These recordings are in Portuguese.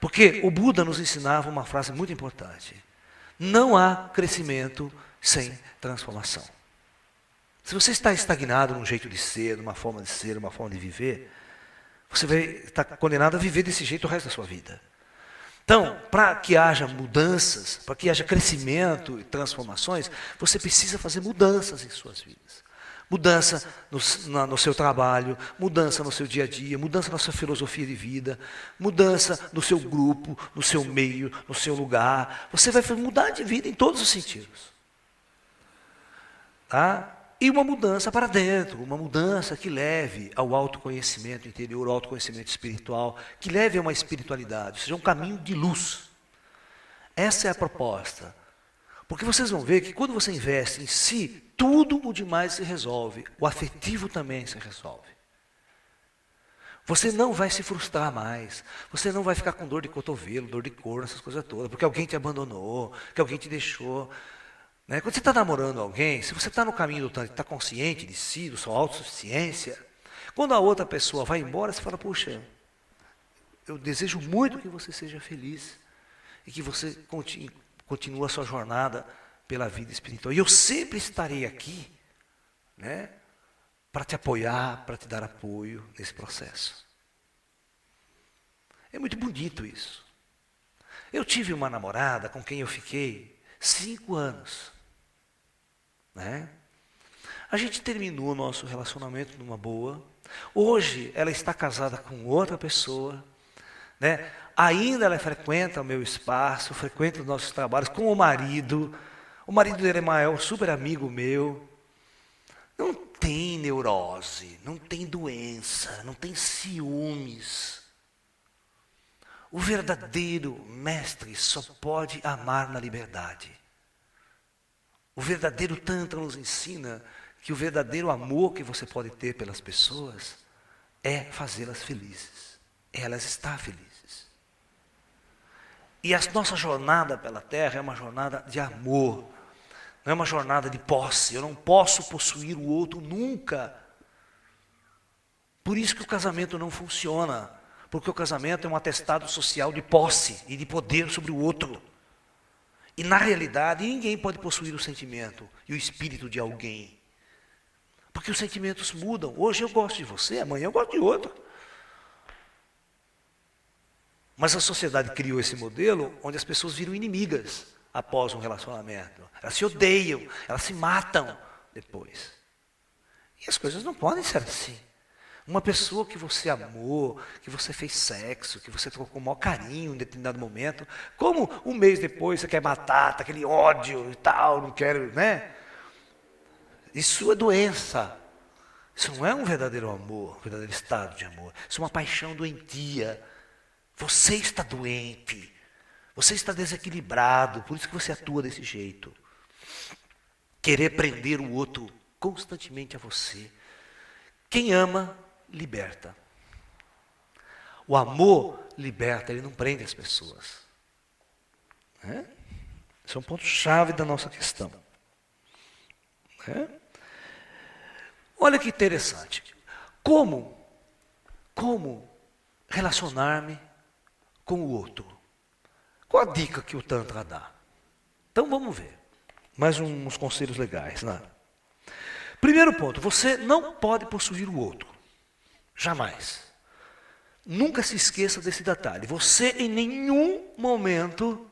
Porque o Buda nos ensinava uma frase muito importante: não há crescimento sem transformação. Se você está estagnado num jeito de ser, numa forma de ser, numa forma de viver, você vai estar condenado a viver desse jeito o resto da sua vida. Então, para que haja mudanças, para que haja crescimento e transformações, você precisa fazer mudanças em suas vidas. Mudança no, na, no, seu trabalho, mudança no seu dia a dia, mudança na sua filosofia de vida, mudança no seu grupo, no seu meio, no seu lugar. Você vai mudar de vida em todos os sentidos. Tá? E uma mudança para dentro, uma mudança que leve ao autoconhecimento interior, ao autoconhecimento espiritual, que leve a uma espiritualidade, ou seja, um caminho de luz. Essa é a proposta. Porque vocês vão ver que quando você investe em si, tudo o demais se resolve. O afetivo também se resolve. Você não vai se frustrar mais. Você não vai ficar com dor de cotovelo, dor de cor, essas coisas todas, porque alguém te abandonou, que alguém te deixou. Né? Quando você está namorando alguém, se você está no caminho do está consciente de si, da sua autossuficiência, quando a outra pessoa vai embora, você fala, puxa, eu desejo muito que você seja feliz e que você continue, continue a sua jornada pela vida espiritual. E eu sempre estarei aqui, né, para te apoiar, para te dar apoio nesse processo. É muito bonito isso. Eu tive uma namorada com quem eu fiquei cinco anos. Né? A gente terminou o nosso relacionamento numa boa. Hoje ela está casada com outra pessoa. Né? Ainda ela frequenta o meu espaço, frequenta os nossos trabalhos com o marido. O marido dele é um super amigo meu. Não tem neurose, não tem doença, não tem ciúmes. O verdadeiro mestre só pode amar na liberdade. O verdadeiro Tantra nos ensina que o verdadeiro amor que você pode ter pelas pessoas é fazê-las felizes. Elas estão felizes. E a nossa jornada pela terra é uma jornada de amor, não é uma jornada de posse. Eu não posso possuir o outro nunca. Por isso que o casamento não funciona, porque o casamento é um atestado social de posse e de poder sobre o outro. E na realidade, ninguém pode possuir o sentimento e o espírito de alguém. Porque os sentimentos mudam. Hoje eu gosto de você, amanhã eu gosto de outro. Mas a sociedade criou esse modelo onde as pessoas viram inimigas após um relacionamento. Elas se odeiam, elas se matam depois. E as coisas não podem ser assim. Uma pessoa que você amou, que você fez sexo, que você trocou com o maior carinho em determinado momento, como um mês depois você quer batata, aquele ódio e tal, não quero, né? Isso é doença. Isso não é um verdadeiro amor, um verdadeiro estado de amor. Isso é uma paixão doentia. Você está doente. Você está desequilibrado, por isso que você atua desse jeito. Querer prender o outro constantemente a você. Quem ama liberta. O amor liberta, ele não prende as pessoas. É? Esse é um ponto-chave da nossa questão. É? Olha que interessante. Como, como relacionar-me com o outro? Qual a dica que o Tantra dá? Então vamos ver. Mais uns conselhos legais. Né? Primeiro ponto: você não pode possuir o outro. Jamais. Nunca se esqueça desse detalhe. Você em nenhum momento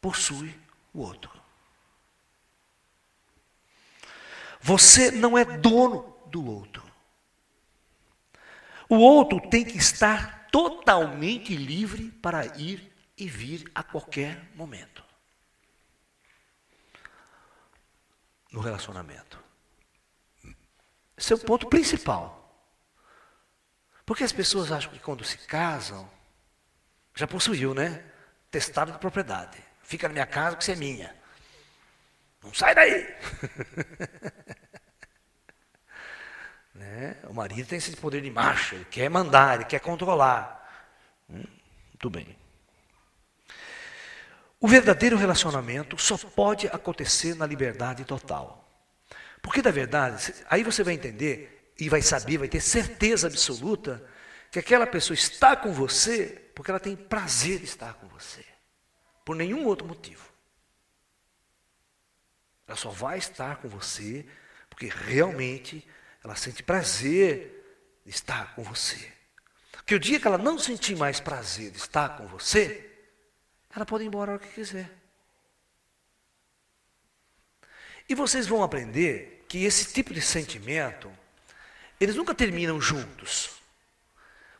possui o outro. Você não é dono do outro. O outro tem que estar totalmente livre para ir e vir a qualquer momento. No relacionamento. Esse é o ponto principal. Porque as pessoas acham que quando se casam, já possuiu, né? Testado de propriedade. Fica na minha casa porque você é minha. Não sai daí. né? O marido tem esse poder de macho, ele quer mandar, ele quer controlar. Hum, muito bem. O verdadeiro relacionamento só pode acontecer na liberdade total. Porque, da verdade, aí você vai entender e vai saber, vai ter certeza absoluta que aquela pessoa está com você porque ela tem prazer de estar com você, por nenhum outro motivo. Ela só vai estar com você porque realmente ela sente prazer de estar com você. Porque o dia que ela não sentir mais prazer de estar com você, ela pode ir embora a hora que quiser. E vocês vão aprender que esse tipo de sentimento, eles nunca terminam juntos.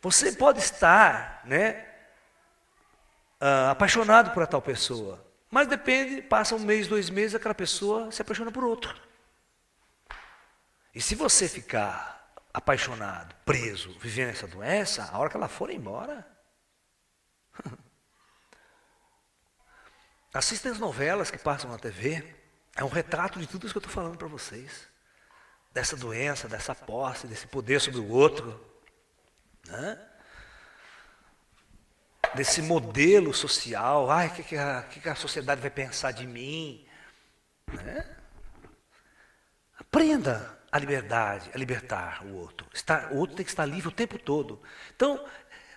Você pode estar, né, uh, apaixonado por tal pessoa, mas depende, passa um mês, dois meses, aquela pessoa se apaixona por outro. E se você ficar apaixonado, preso, vivendo essa doença, a hora que ela for embora. Assistem as novelas que passam na TV. É um retrato de tudo isso que eu estou falando para vocês. Dessa doença, dessa posse, desse poder sobre o outro. Né? Desse modelo social. Ai, o que, que, que a sociedade vai pensar de mim? Né? Aprenda a liberdade, a libertar o outro. Estar, o outro tem que estar livre o tempo todo. Então,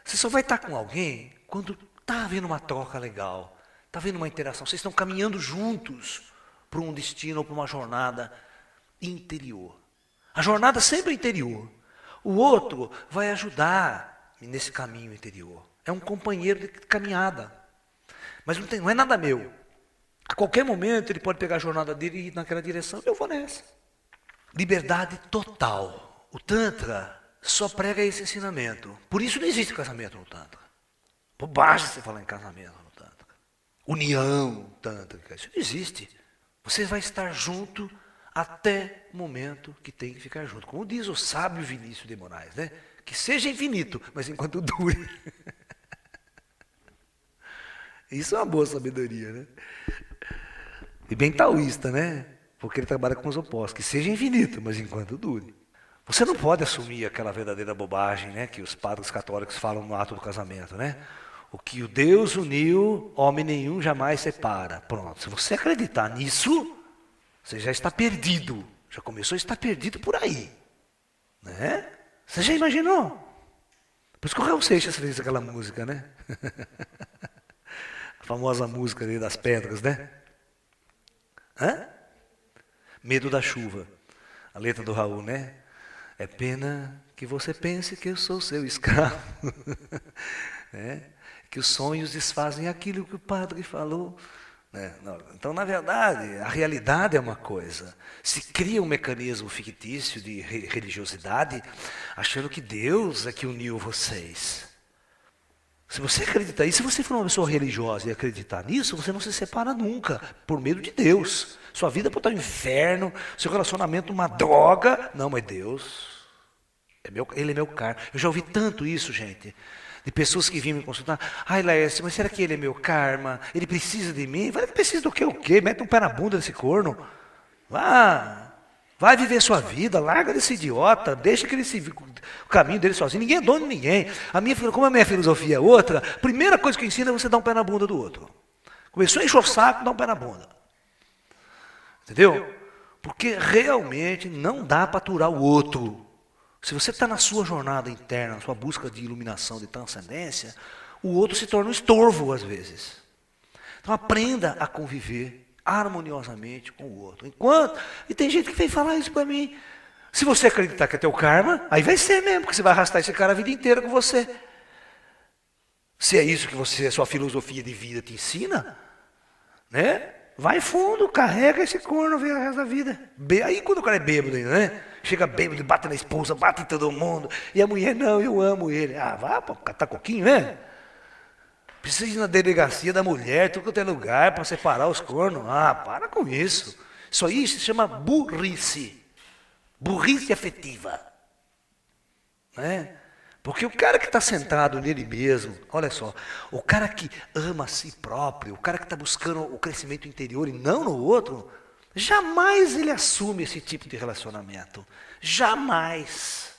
você só vai estar com alguém quando está havendo uma troca legal, está havendo uma interação. Vocês estão caminhando juntos para um destino ou para uma jornada interior. A jornada sempre é interior. O outro vai ajudar nesse caminho interior. É um companheiro de caminhada. Mas não, tem, não é nada meu. A qualquer momento ele pode pegar a jornada dele e ir naquela direção. Eu vou nessa. Liberdade total. O Tantra só prega esse ensinamento. Por isso não existe casamento no Tantra. Bobagem você falar em casamento no Tantra. União Tântrica. Isso não existe. Você vai estar junto até o momento que tem que ficar junto. Como diz o sábio Vinícius de Moraes, né? Que seja infinito, mas enquanto dure. Isso é uma boa sabedoria, né? E bem taoísta, né? Porque ele trabalha com os opostos. Que seja infinito, mas enquanto dure. Você não pode assumir aquela verdadeira bobagem, né? Que os padres católicos falam no ato do casamento, né? O que o Deus uniu, homem nenhum jamais separa. Pronto. Se você acreditar nisso, você já está perdido. Já começou a estar perdido por aí. Né? Você já imaginou? Por isso que o Raul Seixas fez aquela música, né? a famosa música das pedras, né? Hã? Medo da chuva. A letra do Raul, né? É pena que você pense que eu sou seu escravo. é? que os sonhos desfazem aquilo que o padre falou. Né? Então, na verdade, a realidade é uma coisa. Se cria um mecanismo fictício de religiosidade, achando que Deus é que uniu vocês. Se você acreditar isso, se você for uma pessoa religiosa e acreditar nisso, você não se separa nunca, por medo de Deus. Sua vida pode estar um inferno, seu relacionamento uma droga. Não, mas Deus, é meu, Ele é meu caro. Eu já ouvi tanto isso, gente de pessoas que vinham me consultar. Ai, Laércio, mas será que ele é meu karma? Ele precisa de mim? Vai que precisa do quê? O quê? Mete um pé na bunda desse corno. Vá. Vai viver sua vida, larga desse idiota, deixa que ele se o caminho dele sozinho. Ninguém é dono de ninguém. A minha, como a minha filosofia é outra, a primeira coisa que eu ensino é você dar um pé na bunda do outro. Começou a encher o saco, dá um pé na bunda. Entendeu? Porque realmente não dá para aturar o outro. Se você está na sua jornada interna, na sua busca de iluminação, de transcendência, o outro se torna um estorvo às vezes. Então aprenda a conviver harmoniosamente com o outro. Enquanto e tem gente que vem falar isso para mim. Se você acreditar que é teu karma, aí vai ser mesmo, porque você vai arrastar esse cara a vida inteira com você. Se é isso que você, a sua filosofia de vida te ensina, né? Vai fundo, carrega esse corno, vê o resto da vida. Aí quando o cara é bêbado né? Chega bêbado, bate na esposa, bate em todo mundo. E a mulher, não, eu amo ele. Ah, vá catar coquinho, né? Precisa ir na delegacia da mulher, tudo quanto é lugar, para separar os cornos. Ah, para com isso. Isso aí se chama burrice. Burrice afetiva. Né? Porque o cara que está centrado nele mesmo, olha só, o cara que ama a si próprio, o cara que está buscando o crescimento interior e não no outro, jamais ele assume esse tipo de relacionamento. Jamais.